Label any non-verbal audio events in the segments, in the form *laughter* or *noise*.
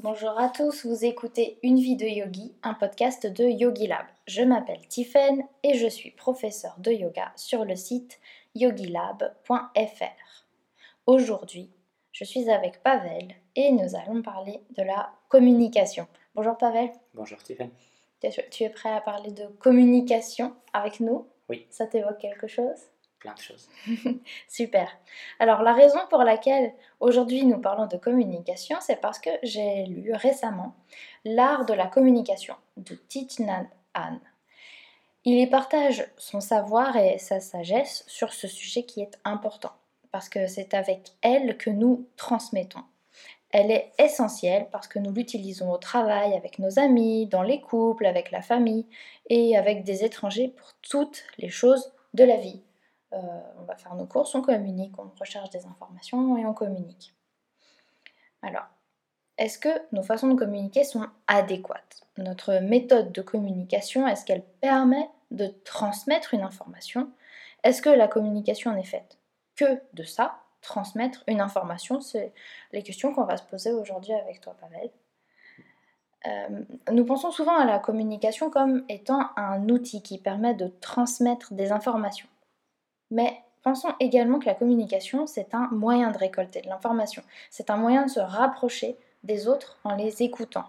Bonjour à tous, vous écoutez Une vie de yogi, un podcast de Yogi Lab. Je m'appelle Tiffen et je suis professeur de yoga sur le site yogilab.fr. Aujourd'hui, je suis avec Pavel et nous allons parler de la communication. Bonjour Pavel. Bonjour Tiffen. Tu es prêt à parler de communication avec nous? Oui. Ça t'évoque quelque chose? Plein de choses. *laughs* Super. Alors la raison pour laquelle aujourd'hui nous parlons de communication, c'est parce que j'ai lu récemment L'art de la communication de Thich Nhat Hanh. Il y partage son savoir et sa sagesse sur ce sujet qui est important, parce que c'est avec elle que nous transmettons. Elle est essentielle parce que nous l'utilisons au travail, avec nos amis, dans les couples, avec la famille et avec des étrangers pour toutes les choses de la vie. Euh, on va faire nos courses, on communique, on recherche des informations et on communique. Alors, est-ce que nos façons de communiquer sont adéquates? Notre méthode de communication, est-ce qu'elle permet de transmettre une information? Est-ce que la communication n'est faite que de ça? Transmettre une information, c'est les questions qu'on va se poser aujourd'hui avec toi, Pavel. Euh, nous pensons souvent à la communication comme étant un outil qui permet de transmettre des informations. Mais pensons également que la communication, c'est un moyen de récolter de l'information. C'est un moyen de se rapprocher des autres en les écoutant.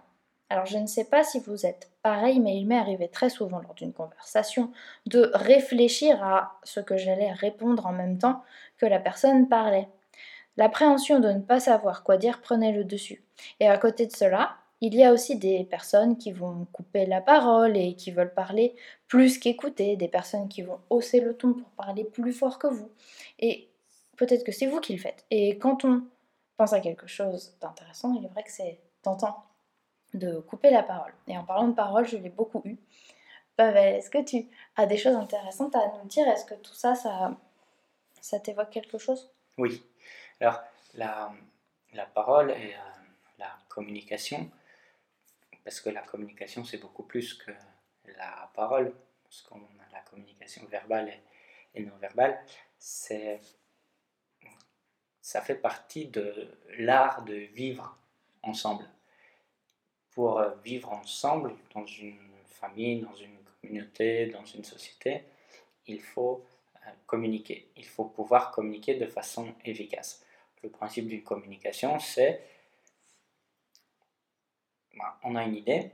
Alors je ne sais pas si vous êtes pareil, mais il m'est arrivé très souvent lors d'une conversation de réfléchir à ce que j'allais répondre en même temps que la personne parlait. L'appréhension de ne pas savoir quoi dire prenait le dessus. Et à côté de cela, il y a aussi des personnes qui vont couper la parole et qui veulent parler plus qu'écouter, des personnes qui vont hausser le ton pour parler plus fort que vous. Et peut-être que c'est vous qui le faites. Et quand on pense à quelque chose d'intéressant, il est vrai que c'est tentant de couper la parole. Et en parlant de parole, je l'ai beaucoup eu. Pavel, est-ce que tu as des choses intéressantes à nous dire? Est-ce que tout ça, ça, ça t'évoque quelque chose? Oui. Alors, la, la parole et euh, la communication parce que la communication, c'est beaucoup plus que la parole, parce qu'on a la communication verbale et, non verbale, c'est, ça fait partie de l'art de vivre ensemble. Pour euh, vivre ensemble dans une famille, dans une communauté, dans une société, il faut euh, communiquer. Il faut pouvoir communiquer de façon efficace. Le principe d'une communication, c'est bah, on a une idée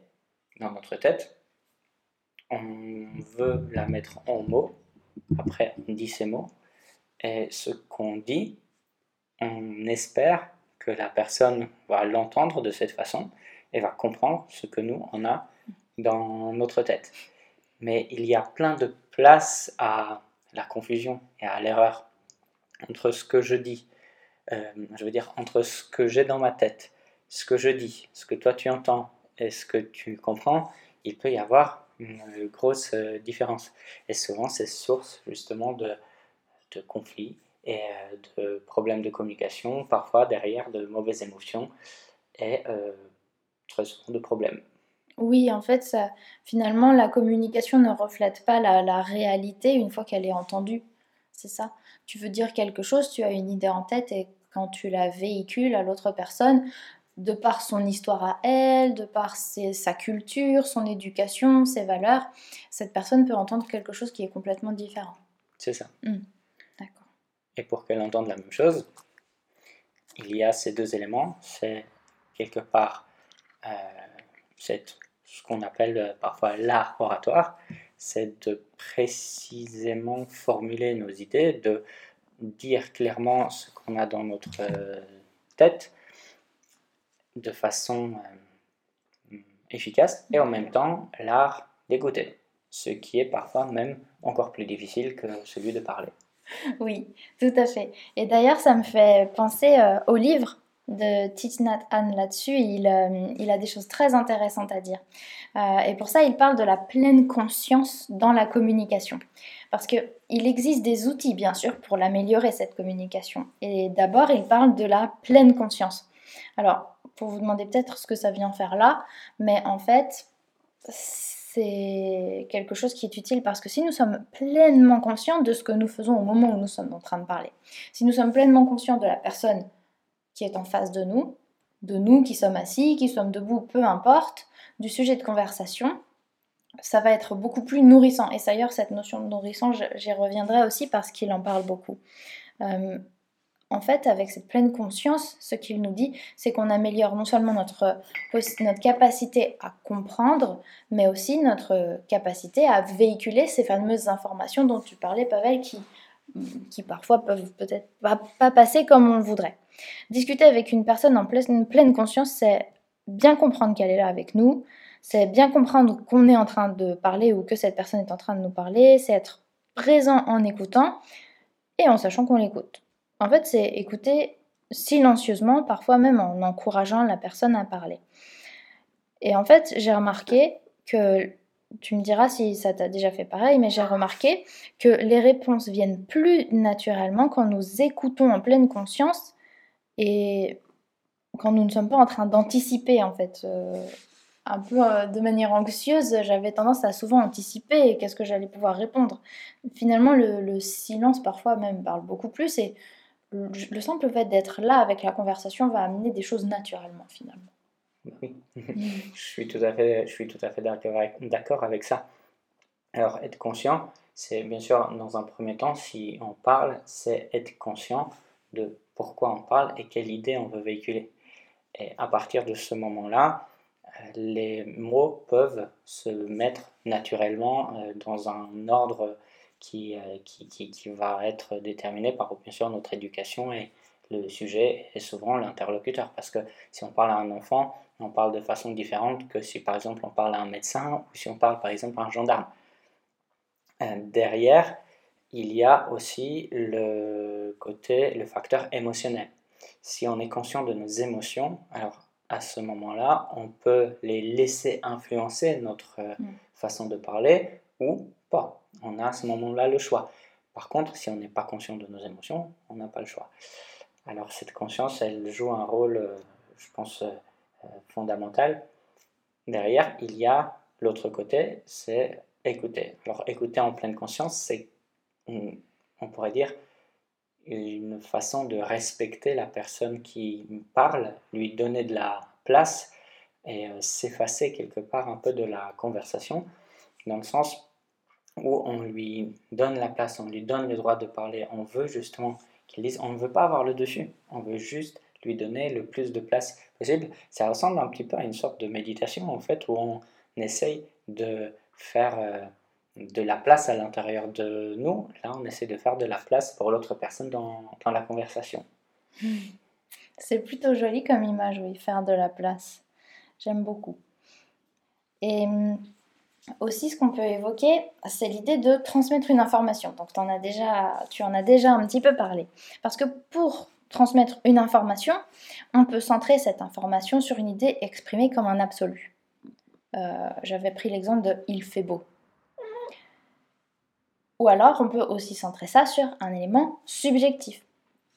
dans notre tête, on veut la mettre en mots, après on dit ces mots, et ce qu'on dit, on espère que la personne va l'entendre de cette façon et va comprendre ce que nous, on a dans notre tête. Mais il y a plein de place à la confusion et à l'erreur entre ce que je dis, euh, je veux dire entre ce que j'ai dans ma tête ce que je dis, ce que toi tu entends et ce que tu comprends, il peut y avoir une grosse euh, différence. Et souvent, c'est source justement de, de conflits et euh, de problèmes de communication, parfois derrière de mauvaises émotions et euh, très souvent de problèmes. Oui, en fait, finalement, la communication ne reflète pas la réalité une fois qu'elle est entendue. C'est ça. Tu veux dire quelque chose, tu as une idée en tête et quand tu la véhicules à l'autre personne, de par son histoire à elle, de par sa culture, son éducation, ses valeurs, cette personne peut entendre quelque chose qui est complètement différent. C'est ça. Hmm. D'accord. Et pour qu'elle entende la même chose, il y a ces deux éléments. C'est quelque part euh, ce qu'on appelle euh, parfois l'art oratoire, c'est de précisément formuler nos idées, de dire clairement ce qu'on a dans notre euh, tête de façon euh, efficace et en même temps l'art d'écouter, ce qui est parfois même encore plus difficile que celui de parler. Oui, tout à fait. Et d'ailleurs, ça me fait penser euh, au livre de Thich Nhat là-dessus. Euh, il, a des choses très intéressantes à dire. et pour ça, il parle de la pleine conscience dans la communication. Parce qu'il existe des outils, bien sûr, pour l'améliorer, cette communication. Et d'abord, il parle de la pleine conscience. Alors, pour vous demander peut-être ce que ça vient faire là, mais en fait, c'est quelque chose qui est utile parce que si nous sommes pleinement conscients de ce que nous faisons au moment où nous sommes en train de parler, si nous sommes pleinement conscients de la personne qui est en face de nous, de nous qui sommes assis, qui sommes debout, peu importe, du sujet de conversation, ça va être beaucoup plus nourrissant. Et d'ailleurs, cette notion de nourrissant, j'y reviendrai aussi parce qu'il en parle beaucoup. Euh, en fait, avec cette pleine conscience, ce qu'il nous dit, c'est qu'on améliore non seulement notre, notre capacité à comprendre, mais aussi notre capacité à véhiculer ces fameuses informations dont tu parlais, Pavel, qui, qui parfois peuvent peut-être pas, pas, passer comme on le voudrait. Discuter avec une personne en pleine, pleine conscience, c'est bien comprendre qu'elle est là avec nous, c'est bien comprendre qu'on est en train de parler ou que cette personne est en train de nous parler, c'est être présent en écoutant et en sachant qu'on l'écoute. En fait, c'est écouter silencieusement, parfois même en encourageant la personne à parler. Et en fait, j'ai remarqué que, tu me diras si ça t'a déjà fait pareil, mais j'ai remarqué que les réponses viennent plus naturellement quand nous écoutons en pleine conscience et quand nous ne sommes pas en train d'anticiper en fait. Euh, un peu euh, de manière anxieuse, j'avais tendance à souvent anticiper qu'est-ce que j'allais pouvoir répondre. Finalement, le, le, silence parfois même parle beaucoup plus et le simple fait d'être là avec la conversation va amener des choses naturellement finalement. Oui, *laughs* je suis tout à fait, je suis tout à fait d'accord avec ça. Alors, être conscient, c'est bien sûr, dans un premier temps, si on parle, c'est être conscient de pourquoi on parle et quelle idée on veut véhiculer. Et à partir de ce moment-là, les mots peuvent se mettre naturellement euh, dans un ordre euh, qui, qui, qui, va être déterminé par bien sûr notre éducation et le sujet est souvent l'interlocuteur. Parce que si on parle à un enfant, on parle de façon différente que si par exemple on parle à un médecin ou si on parle par exemple à un gendarme. Euh, derrière, il y a aussi le côté, le facteur émotionnel. Si on est conscient de nos émotions, alors à ce moment-là, on peut les laisser influencer notre euh, mm. façon de parler ou pas. On a à ce moment-là le choix. Par contre, si on n'est pas conscient de nos émotions, on n'a pas le choix. Alors cette conscience, elle joue un rôle, euh, je pense, euh, fondamental. Derrière, il y a l'autre côté, c'est écouter. Alors écouter en pleine conscience, c'est, on pourrait dire, une façon de respecter la personne qui parle, lui donner de la place et euh, s'effacer quelque part un peu de la conversation, dans le sens où on lui donne la place, on lui donne le droit de parler, on veut justement qu'il dise, on ne veut pas avoir le dessus, on veut juste lui donner le plus de place possible. Ça ressemble un petit peu à une sorte de méditation en fait, où on essaye de faire... Euh, de la place à l'intérieur de nous. Là, on essaie de faire de la place pour l'autre personne dans, la conversation. C'est plutôt joli comme image, oui, faire de la place. J'aime beaucoup. Et hum, aussi, ce qu'on peut évoquer, c'est l'idée de transmettre une information. Donc, en as déjà, tu en as déjà un petit peu parlé. Parce que pour transmettre une information, on peut centrer cette information sur une idée exprimée comme un absolu. Euh, j'avais pris l'exemple de il fait beau. Ou alors, on peut aussi centrer ça sur un élément subjectif.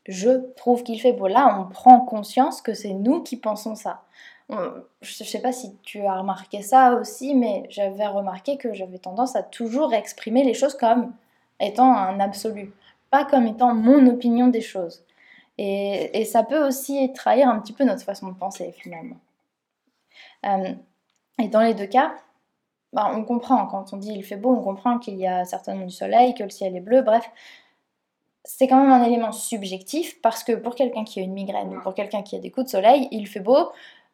Je trouve qu'il fait beau. Là, on prend conscience que c'est nous qui pensons ça. Je ne sais pas si tu as remarqué ça aussi, mais j'avais remarqué que j'avais tendance à toujours exprimer les choses comme étant un absolu, pas comme étant mon opinion des choses. Et, ça peut aussi trahir un petit peu notre façon de penser finalement. Euh, et dans les deux cas, bah, on comprend, quand on dit il fait beau, on comprend qu'il y a certainement du soleil, que le ciel est bleu, bref. C'est quand même un élément subjectif parce que pour quelqu'un qui a une migraine ou pour quelqu'un qui a des coups de soleil, il fait beau.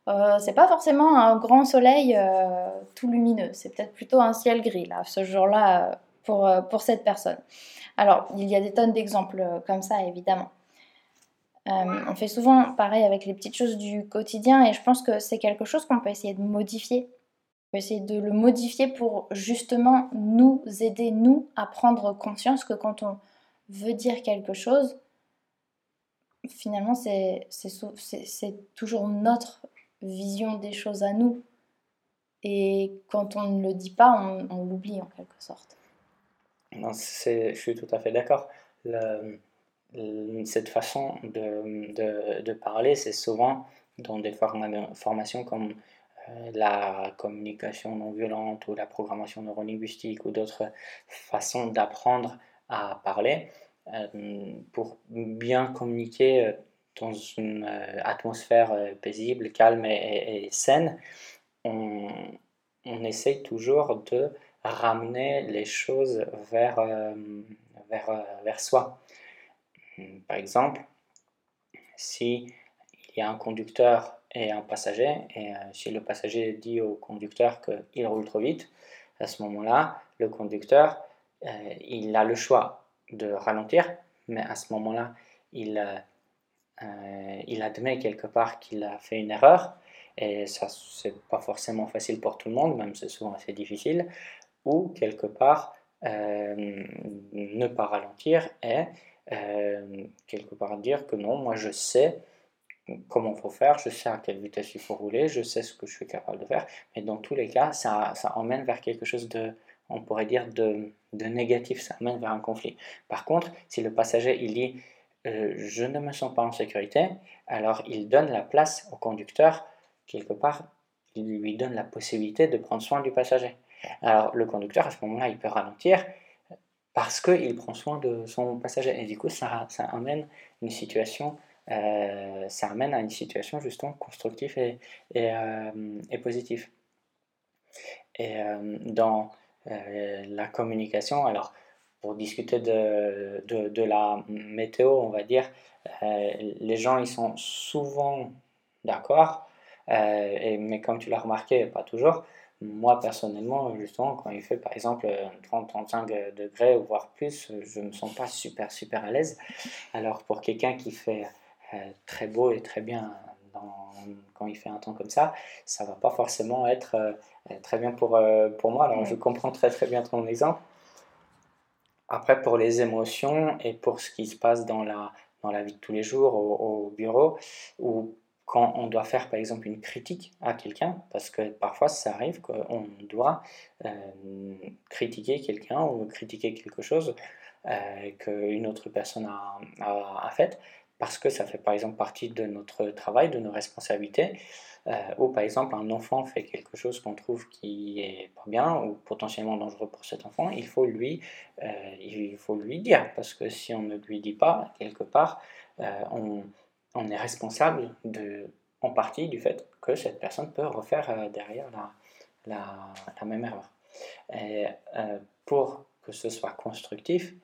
Euh, c'est pas forcément un grand soleil euh, tout lumineux, c'est peut-être plutôt un ciel gris là, ce jour-là euh, pour, pour cette personne. Alors, il y a des tonnes d'exemples comme ça évidemment. on fait souvent pareil avec les petites choses du quotidien et je pense que c'est quelque chose qu'on peut essayer de modifier essayer de le modifier pour justement nous aider, nous, à prendre conscience que quand on veut dire quelque chose, finalement, c'est toujours notre vision des choses à nous. Et quand on ne le dit pas, on, l'oublie en quelque sorte. Non, je suis tout à fait d'accord. Cette façon de, parler, c'est souvent dans des formations comme euh, la communication non violente ou la programmation neurolinguistique ou d'autres façons d'apprendre à parler. Euh, pour bien communiquer, euh, dans une euh, atmosphère euh, paisible, calme et, saine, on, on, essaye toujours de ramener les choses vers, vers, vers soi. Par exemple, si il y a un conducteur et un passager, et si le passager dit au conducteur qu'il roule trop vite, à ce moment-là, le conducteur, il a le choix de ralentir, mais à ce moment-là, il, euh, il admet quelque part qu'il a fait une erreur, et ça, c'est pas forcément facile pour tout le monde, même c'est souvent assez difficile, ou quelque part, euh, ne pas ralentir et euh, quelque part dire que non, moi je sais comment il faut faire, je sais à quelle vitesse il faut rouler, je sais ce que je suis capable de faire, mais dans tous les cas, ça, ça emmène vers quelque chose de, on pourrait dire, de, de négatif, ça amène vers un conflit. Par contre, si le passager, il dit euh, je ne me sens pas en sécurité, alors il donne la place au conducteur, quelque part, il lui donne la possibilité de prendre soin du passager. Alors le conducteur, à ce moment-là, il peut ralentir parce qu'il prend soin de son passager. Et du coup, ça, amène une situation, euh, ça amène à une situation justement constructive et, euh, et positive. Et dans la communication, alors pour discuter de, de, de, la météo, on va dire, euh, les gens ils sont souvent d'accord, euh, mais comme tu l'as remarqué, pas toujours. Moi personnellement, justement, quand il fait par exemple 30-35 degrés ou voire plus, je ne me sens pas super super à l'aise. Alors pour quelqu'un qui fait euh, très beau et très bien dans, quand il fait un temps comme ça, ça va pas forcément être très bien pour, pour moi. Alors je comprends très très bien ton exemple. Après, pour les émotions et pour ce qui se passe dans la, dans la vie de tous les jours au, bureau, ou quand on doit faire par exemple une critique à quelqu'un, parce que parfois ça arrive qu'on doit euh, critiquer quelqu'un ou critiquer quelque chose euh, qu'une autre personne a, a, a, fait, parce que ça fait par exemple partie de notre travail, de nos responsabilités. Euh, ou par exemple un enfant fait quelque chose qu'on trouve qui est pas bien ou potentiellement dangereux pour cet enfant, il faut lui, euh, il faut lui dire. Parce que si on ne lui dit pas quelque part, euh, on, on, est responsable de, en partie du fait que cette personne peut refaire derrière la, la, la, même erreur. Et pour que ce soit constructif,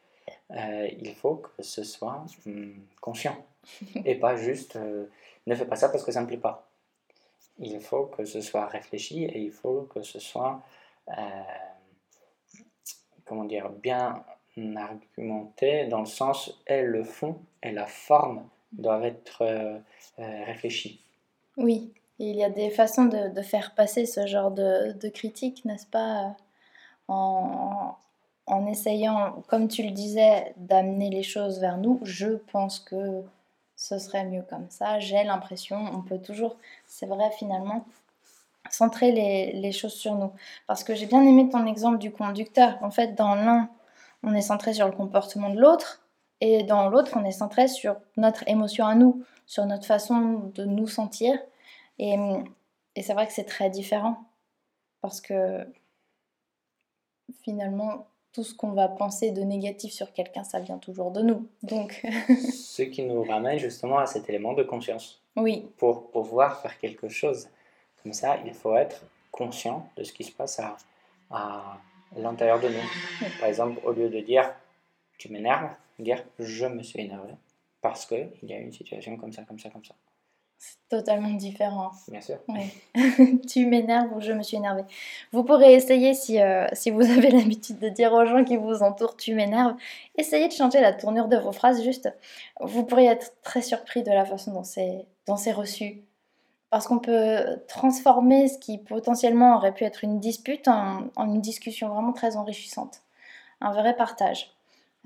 il faut que ce soit hum, conscient. *laughs* Et pas juste ne fais pas ça parce que ça ne me plaît pas il faut que ce soit réfléchi et il faut que ce soit, euh, comment dire, bien argumenté dans le sens et le fond et la forme doivent être euh, euh, réfléchis. Oui, il y a des façons de, faire passer ce genre de, critique, n'est-ce pas en essayant, comme tu le disais, d'amener les choses vers nous, je pense que ce serait mieux comme ça. J'ai l'impression, on peut toujours, c'est vrai finalement, centrer les, choses sur nous. Parce que j'ai bien aimé ton exemple du conducteur. En fait, dans l'un, on est centré sur le comportement de l'autre, et dans l'autre, on est centré sur notre émotion à nous, sur notre façon de nous sentir. Et, c'est vrai que c'est très différent. Parce que finalement, tout ce qu'on va penser de négatif sur quelqu'un, ça vient toujours de nous. Donc, *laughs* ce qui nous ramène justement à cet élément de conscience. Oui. Pour pouvoir faire quelque chose comme ça, il faut être conscient de ce qui se passe à, à l'intérieur de nous. Par exemple, au lieu de dire tu m'énerves, dire je me suis énervé parce qu'il y a une situation comme ça, comme ça, comme ça. C'est totalement différent. Bien sûr. *laughs* tu m'énerves ou je me suis énervée. Vous pourrez essayer, si, euh, si vous avez *laughs* l'habitude de dire aux gens qui vous entourent tu m'énerves, essayez de changer la tournure de vos phrases. Juste, vous pourriez être très surpris de la façon dont c'est, dont c'est reçu. Parce qu'on peut transformer ce qui potentiellement aurait pu être une dispute en, une discussion vraiment très enrichissante. Un vrai partage.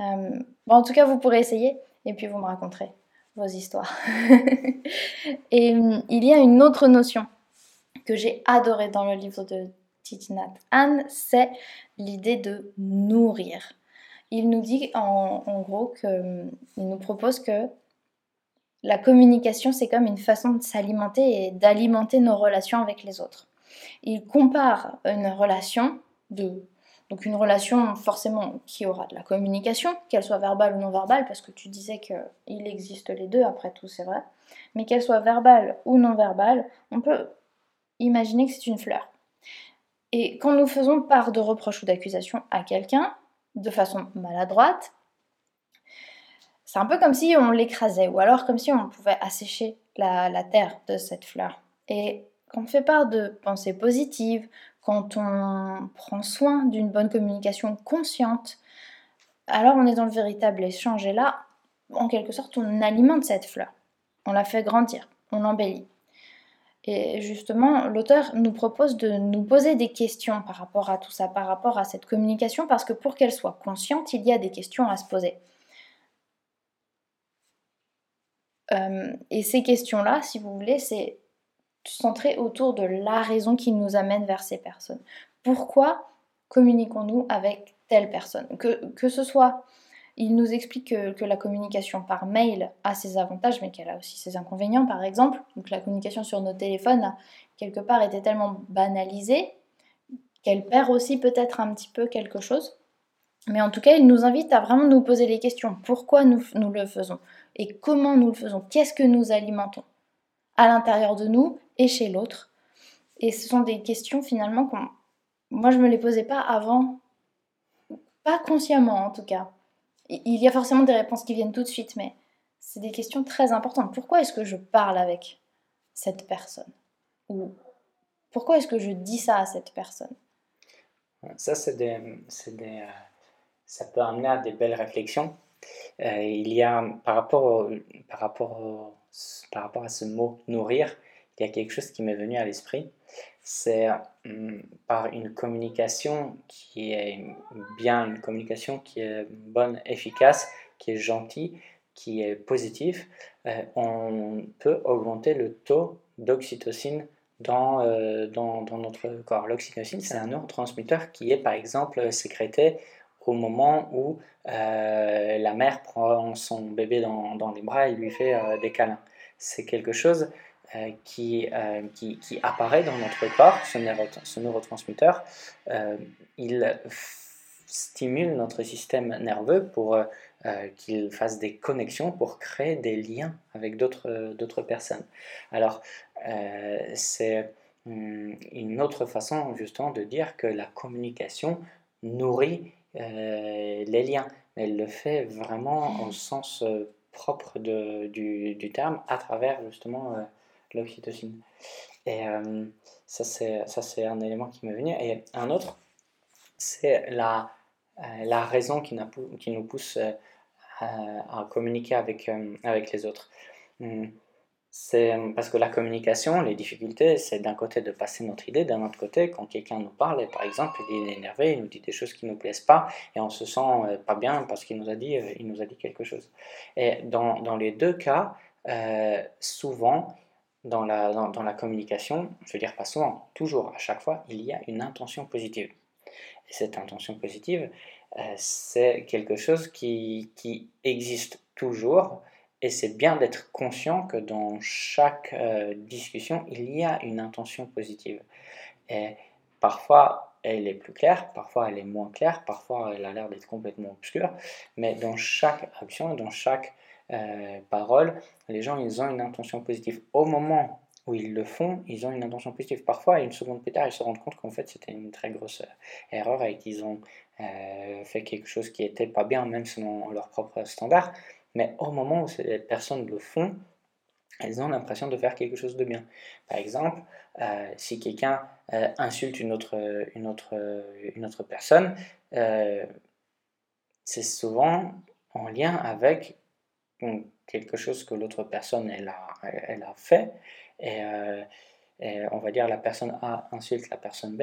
Euh, bon, en tout cas, vous pourrez essayer et puis vous me raconterez vos histoires. *laughs* et hum, il y a une autre notion que j'ai adorée dans le livre de Titinat Anne, c'est l'idée de nourrir. Il nous dit en, gros qu'il hum, nous propose que la communication, c'est comme une façon de s'alimenter et d'alimenter nos relations avec les autres. Il compare une relation de donc une relation forcément qui aura de la communication, qu'elle soit verbale ou non verbale, parce que tu disais qu'il existe les deux, après tout c'est vrai. mais qu'elle soit verbale ou non verbale, on peut imaginer que c'est une fleur. Et quand nous faisons part de reproches ou d'accusations à quelqu'un, de façon maladroite, c'est un peu comme si on l'écrasait, ou alors comme si on pouvait assécher la, la terre de cette fleur. Et quand on fait part de pensées positives, quand on prend soin d'une bonne communication consciente, alors on est dans le véritable échange. Et là, en quelque sorte, on alimente cette fleur. On la fait grandir, on l'embellit. Et justement, l'auteur nous propose de nous poser des questions par rapport à tout ça, par rapport à cette communication, parce que pour qu'elle soit consciente, il y a des questions à se poser. Euh, et ces questions-là, si vous voulez, c'est centré autour de la raison qui nous amène vers ces personnes. Pourquoi communiquons-nous avec telle personne? Que, que ce soit, il nous explique que, la communication par mail a ses avantages, mais qu'elle a aussi ses inconvénients, par exemple. Donc la communication sur nos téléphones, quelque part, était tellement banalisée qu'elle perd aussi peut-être un petit peu quelque chose. Mais en tout cas, il nous invite à vraiment nous poser les questions. Pourquoi nous, nous le faisons? Et comment nous le faisons? Qu'est-ce que nous alimentons? À l'intérieur de nous et chez l'autre. Et ce sont des questions finalement qu'on... Moi, je ne me les posais pas avant. Pas consciemment en tout cas. Il y a forcément des réponses qui viennent tout de suite, mais c'est des questions très importantes. Pourquoi est-ce que je parle avec cette personne? Ou pourquoi est-ce que je dis ça à cette personne? Ça, c'est des, des euh, ça peut amener à des belles réflexions. Euh, il y a, par rapport, par, rapport par rapport à ce mot nourrir, il y a quelque chose qui m'est venu à l'esprit. C'est hum, par une communication qui est bien, une communication qui est bonne, efficace, qui est gentille, qui est positive, euh, on peut augmenter le taux d'oxytocine dans, euh, dans, dans, notre corps. L'oxytocine, c'est un neurotransmetteur qui est par exemple sécrété au moment où euh, la mère prend son bébé dans, dans, les bras et lui fait des câlins. C'est quelque chose qui, euh, qui, qui, apparaît dans notre corps, ce, neurotransmetteur, euh, il stimule notre système nerveux pour qu'il fasse des connexions, pour créer des liens avec d'autres personnes. Alors, c'est hum, une autre façon justement de dire que la communication nourrit les liens. Elle le fait vraiment au sens propre du, du, terme à travers justement l'oxytocine. Et euh, ça, c'est un élément qui m'est venu. Et un autre, c'est la, euh, la raison qui, nous pousse euh, à, communiquer avec, avec les autres. Hmm. C'est parce que la communication, les difficultés, c'est d'un côté de passer notre idée, d'un autre côté, quand quelqu'un nous parle, et par exemple, il est énervé, il nous dit des choses qui ne nous plaisent pas, et on se sent pas bien parce qu'il nous a dit, nous a dit quelque chose. Et dans, dans les deux cas, souvent, dans la, dans, la communication, je veux dire pas souvent, toujours, à chaque fois, il y a une intention positive. Et cette intention positive, euh, c'est quelque chose qui, qui, existe toujours, et c'est bien d'être conscient que dans chaque euh, discussion, il y a une intention positive. Et parfois, elle est plus claire, parfois elle est moins claire, parfois elle a l'air d'être complètement obscure, mais dans chaque action, dans chaque euh, parole, les gens, ils ont une intention positive. Au moment où ils le font, ils ont une intention positive. Parfois, une seconde plus tard, ils se rendent compte qu'en fait, c'était une très grosse euh, erreur et qu'ils ont euh, fait quelque chose qui n'était pas bien, même selon leur propre standard. Mais au moment où ces personnes le font, elles ont l'impression de faire quelque chose de bien. Par exemple, si quelqu'un insulte une autre, une autre, une autre personne, c'est souvent en lien avec quelque chose que l'autre personne elle a, elle a fait. Euh, et, on va dire la personne A insulte la personne B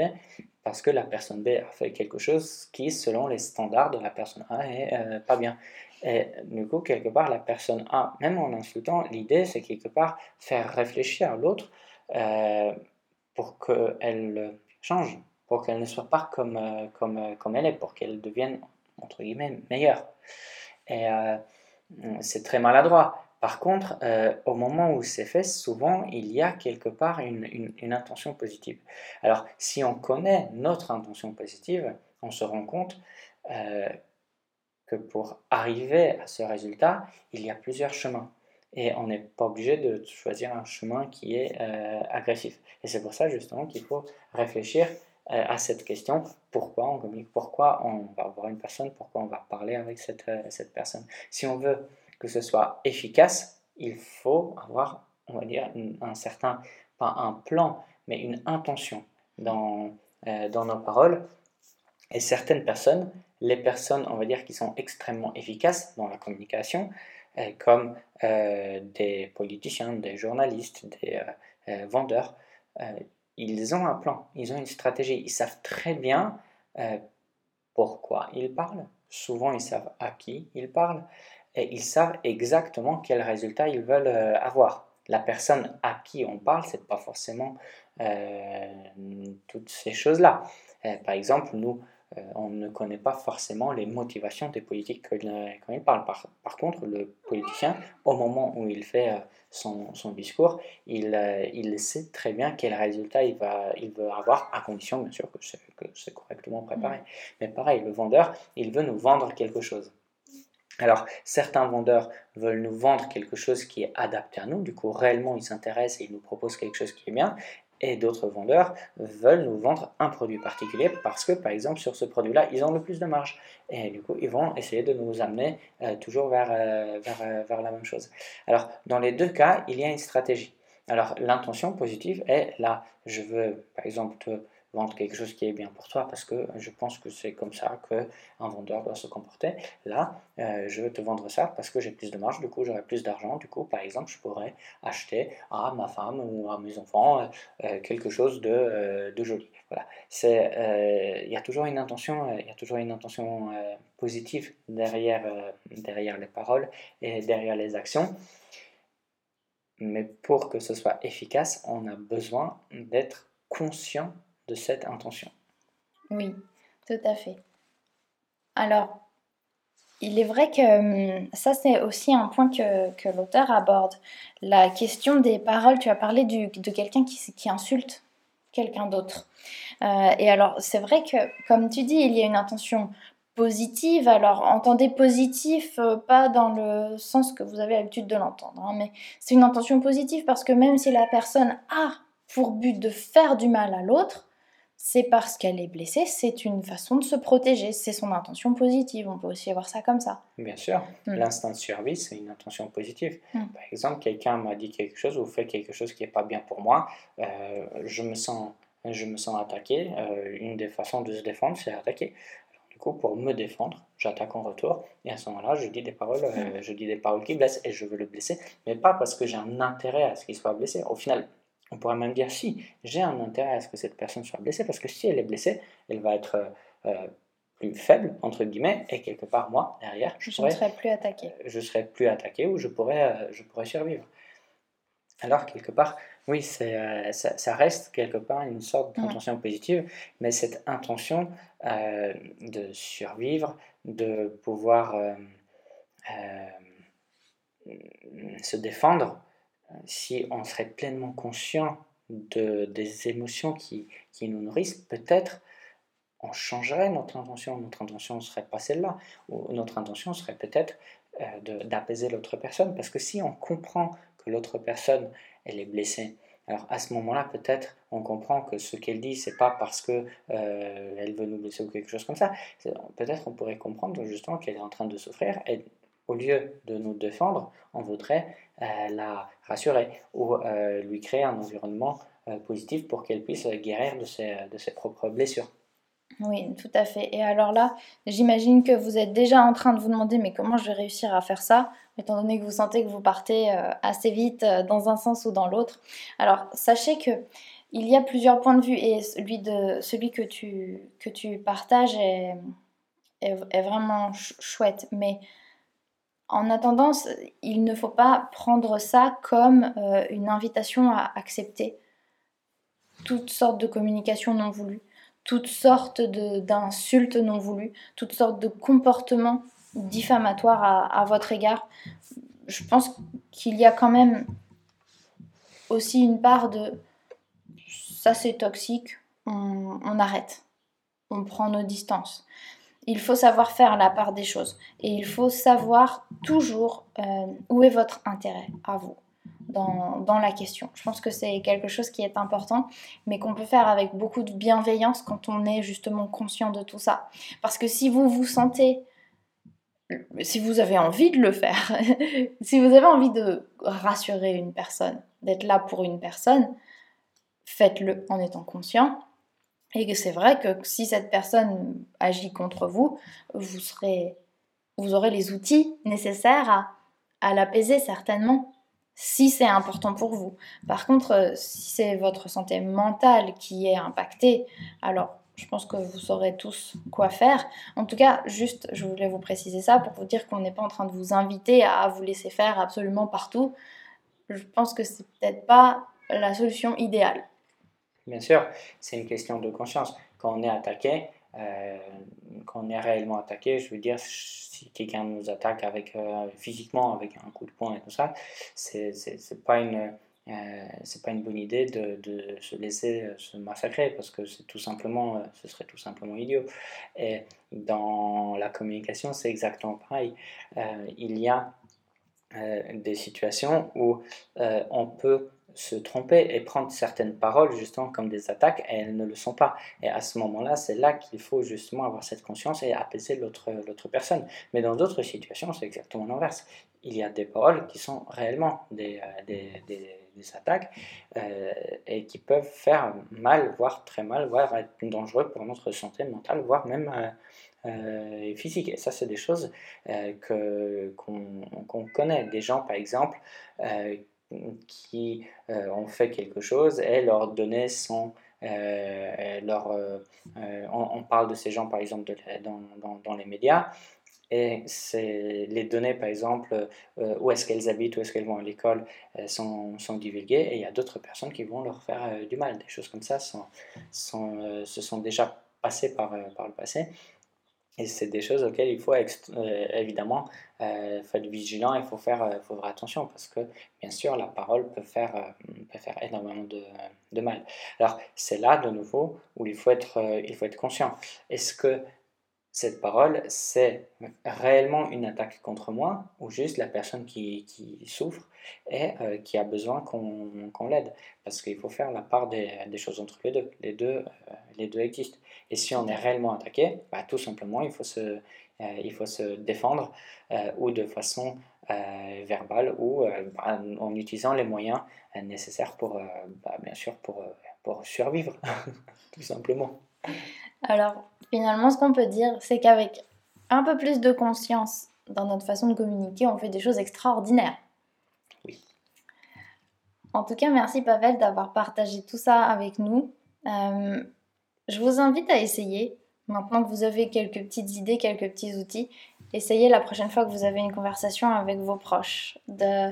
parce que la personne B a fait quelque chose qui selon les standards de la personne A est euh, pas bien. Et du coup quelque part la personne A même en insultant l'idée c'est quelque part faire réfléchir l'autre euh, pour qu'elle change pour qu'elle ne soit pas comme, comme, comme elle est pour qu'elle devienne entre guillemets meilleure c'est très maladroit. Par contre, euh, au moment où c'est fait, souvent, il y a quelque part une, intention positive. Alors, si on connaît notre intention positive, on se rend compte euh, que pour arriver à ce résultat, il y a plusieurs chemins. et on n'est pas obligé de choisir un chemin qui est agressif. Et c'est pour ça justement qu'il faut réfléchir à cette question pourquoi on communique, pourquoi on va voir une personne, pourquoi on va parler avec cette, cette personne. Si on veut que ce soit efficace, il faut avoir, on va dire, un certain, pas un plan, mais une intention dans, euh, dans nos paroles. Et certaines personnes, les personnes, on va dire, qui sont extrêmement efficaces dans la communication, euh, comme euh, des politiciens, des journalistes, des vendeurs, ils ont un plan, ils ont une stratégie, ils savent très bien pourquoi ils parlent. Souvent, ils savent à qui ils parlent et ils savent exactement quel résultat ils veulent euh, avoir. La personne à qui on parle, c'est pas forcément euh, toutes ces choses-là. Euh, par exemple, nous, on ne connaît pas forcément les motivations des politiques quand il parle. Par, par, contre, le politicien, au moment où il fait son, son, discours, il, il sait très bien quel résultat il, va, il veut avoir, à condition bien sûr que c'est correctement préparé. Mmh. Mais pareil, le vendeur, il veut nous vendre quelque chose. Alors, certains vendeurs veulent nous vendre quelque chose qui est adapté à nous, du coup, réellement, ils s'intéressent et ils nous proposent quelque chose qui est bien, et d'autres vendeurs veulent nous vendre un produit particulier parce que, par exemple, sur ce produit-là, ils ont le plus de marge. Et du coup, ils vont essayer de nous amener euh, toujours vers, euh, vers, euh, vers la même chose. Alors, dans les deux cas, il y a une stratégie. Alors, l'intention positive est là, je veux, par exemple, te vendre quelque chose qui est bien pour toi parce que je pense que c'est comme ça qu'un vendeur doit se comporter. Là, euh, je veux te vendre ça parce que j'ai plus de marge, du coup j'aurai plus d'argent, du coup par exemple je pourrais acheter à ma femme ou à mes enfants euh, euh, quelque chose de, de joli. Voilà, c'est il y a toujours une intention, il y a toujours une intention positive derrière derrière les paroles et derrière les actions. Mais pour que ce soit efficace, on a besoin d'être conscient cette intention. Oui, tout à fait. Alors, il est vrai que hum, ça, c'est aussi un point que, l'auteur aborde. La question des paroles, tu as parlé de quelqu'un qui, qui, insulte quelqu'un d'autre. Euh, et alors, c'est vrai que, comme tu dis, il y a une intention positive. Alors, entendez positif, euh, pas dans le sens que vous avez l'habitude de l'entendre, hein, mais c'est une intention positive parce que même si la personne a pour but de faire du mal à l'autre, c'est parce qu'elle est blessée, c'est une façon de se protéger, c'est son intention positive, on peut aussi voir ça comme ça. Bien sûr, mm. l'instinct de survie, c'est une intention positive. Mm. Par exemple, quelqu'un m'a dit quelque chose ou fait quelque chose qui n'est pas bien pour moi, euh, je, me sens, je me sens attaqué, euh, une des façons de se défendre, c'est attaquer. du coup, pour me défendre, j'attaque en retour, et à ce moment-là, je dis des paroles, euh, mm. je dis des paroles qui blessent, et je veux le blesser, mais pas parce que j'ai un intérêt à ce qu'il soit blessé. Au final, on pourrait même dire si j'ai un intérêt à ce que cette personne soit blessée, parce que si elle est blessée, elle va être euh, euh, plus faible, entre guillemets, et quelque part, moi, derrière, je, ne serai plus attaqué. Euh, je serai plus attaqué ou je pourrais, je pourrais survivre. Alors, quelque part, oui, ça, reste quelque part une sorte d'intention positive, mais cette intention de survivre, de pouvoir se défendre, si on serait pleinement conscient de, des émotions qui, qui nous nourrissent, peut-être on changerait notre intention. Notre intention ne serait pas celle-là. Ou notre intention serait peut-être euh, d'apaiser l'autre personne. Parce que si on comprend que l'autre personne, elle est blessée, alors à ce moment-là, peut-être on comprend que ce qu'elle dit, c'est pas parce que euh, elle veut nous blesser ou quelque chose comme ça. Peut-être on pourrait comprendre justement qu'elle est en train de souffrir et au lieu de nous défendre, on voudrait la rassurer ou euh, lui créer un environnement euh, positif pour qu'elle puisse guérir de ses, de ses propres blessures. Oui, tout à fait. Et alors là, j'imagine que vous êtes déjà en train de vous demander mais comment je vais réussir à faire ça, étant donné que vous sentez que vous partez assez vite dans un sens ou dans l'autre. Alors, sachez que il y a plusieurs points de vue et celui, de, celui que, tu, que tu partages est, est, vraiment chouette. Mais en attendant, il ne faut pas prendre ça comme euh, une invitation à accepter toutes sortes de communications non voulues, toutes sortes d'insultes non voulues, toutes sortes de comportements diffamatoires à, votre égard. Je pense qu'il y a quand même aussi une part de ça c'est toxique, on arrête, on prend nos distances. Il faut savoir faire la part des choses et il faut savoir toujours euh, où est votre intérêt à vous dans, dans la question. Je pense que c'est quelque chose qui est important, mais qu'on peut faire avec beaucoup de bienveillance quand on est justement conscient de tout ça. Parce que si vous vous sentez si vous avez envie de le faire, *laughs* si vous avez envie de rassurer une personne, d'être là pour une personne, faites-le en étant conscient. Et que c'est vrai que si cette personne agit contre vous, vous, aurez les outils nécessaires à, à l'apaiser certainement si c'est important pour vous. Par contre, euh, si c'est votre santé mentale qui est impactée, alors je pense que vous saurez tous quoi faire. En tout cas, juste, je voulais vous préciser ça pour vous dire qu'on n'est pas en train de vous inviter à vous laisser faire absolument partout. Je pense que c'est peut-être pas la solution idéale. Bien sûr, c'est une question de conscience. Quand on est attaqué, euh, quand on est réellement attaqué, je veux dire, si quelqu'un nous attaque avec, euh, physiquement avec un coup de poing et tout ça, c'est pas. Euh, pas une bonne idée de, de, se laisser se massacrer parce que tout simplement ce serait tout simplement idiot et dans la communication c'est exactement pareil il y a des situations où on peut se tromper et prendre certaines paroles justement comme des attaques et elles ne le sont pas. Et à ce moment-là, c'est là, qu'il faut justement avoir cette conscience et apaiser l'autre personne. Mais dans d'autres situations, c'est exactement l'inverse. Il y a des paroles qui sont réellement des, euh, des, des, attaques euh, et qui peuvent faire mal, voire très mal, voire être dangereux pour notre santé mentale, voire même euh, physique. Et ça, c'est des choses que qu'on connaît. Des gens, par exemple, qui euh, ont fait quelque chose et leur données sont euh, leur, euh, on, parle de ces gens par exemple dans, dans, les médias et les données par exemple où est-ce qu'elles habitent, où est-ce qu'elles vont à l'école sont, sont, divulguées et il y a d'autres personnes qui vont leur faire du mal. Des choses comme ça sont, sont, se sont déjà passées par, par le passé c'est des choses auxquelles il faut euh, évidemment euh, être vigilant, il faut faire, euh, faut faire attention parce que bien sûr la parole peut faire, peut faire énormément de, de mal. Alors c'est là de nouveau où il faut être, il faut être conscient. Est-ce que cette parole, c'est réellement une attaque contre moi ou juste la personne qui, qui souffre et qui a besoin qu'on l'aide? Parce qu'il faut faire la part des, des, choses entre les deux. Les deux, les deux existent. Et si on est réellement attaqué, bah, tout simplement, il faut se, euh, il faut se défendre euh, ou de façon euh, verbale ou bah, en utilisant les moyens nécessaires pour, bah, bien sûr, pour, pour survivre, *laughs* tout simplement. Alors, finalement, ce qu'on peut dire, c'est qu'avec un peu plus de conscience dans notre façon de communiquer, on fait des choses extraordinaires. Oui. En tout cas, merci Pavel d'avoir partagé tout ça avec nous. Je vous invite à essayer, maintenant que vous avez quelques petites idées, quelques petits outils, essayez la prochaine fois que vous avez une conversation avec vos proches de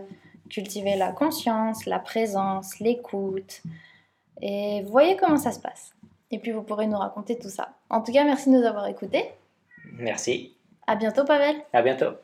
cultiver la conscience, la présence, l'écoute, et voyez comment ça se passe. Et puis vous pourrez nous raconter tout ça. En tout cas, merci de nous avoir écoutés. Merci. À bientôt, Pavel. À bientôt.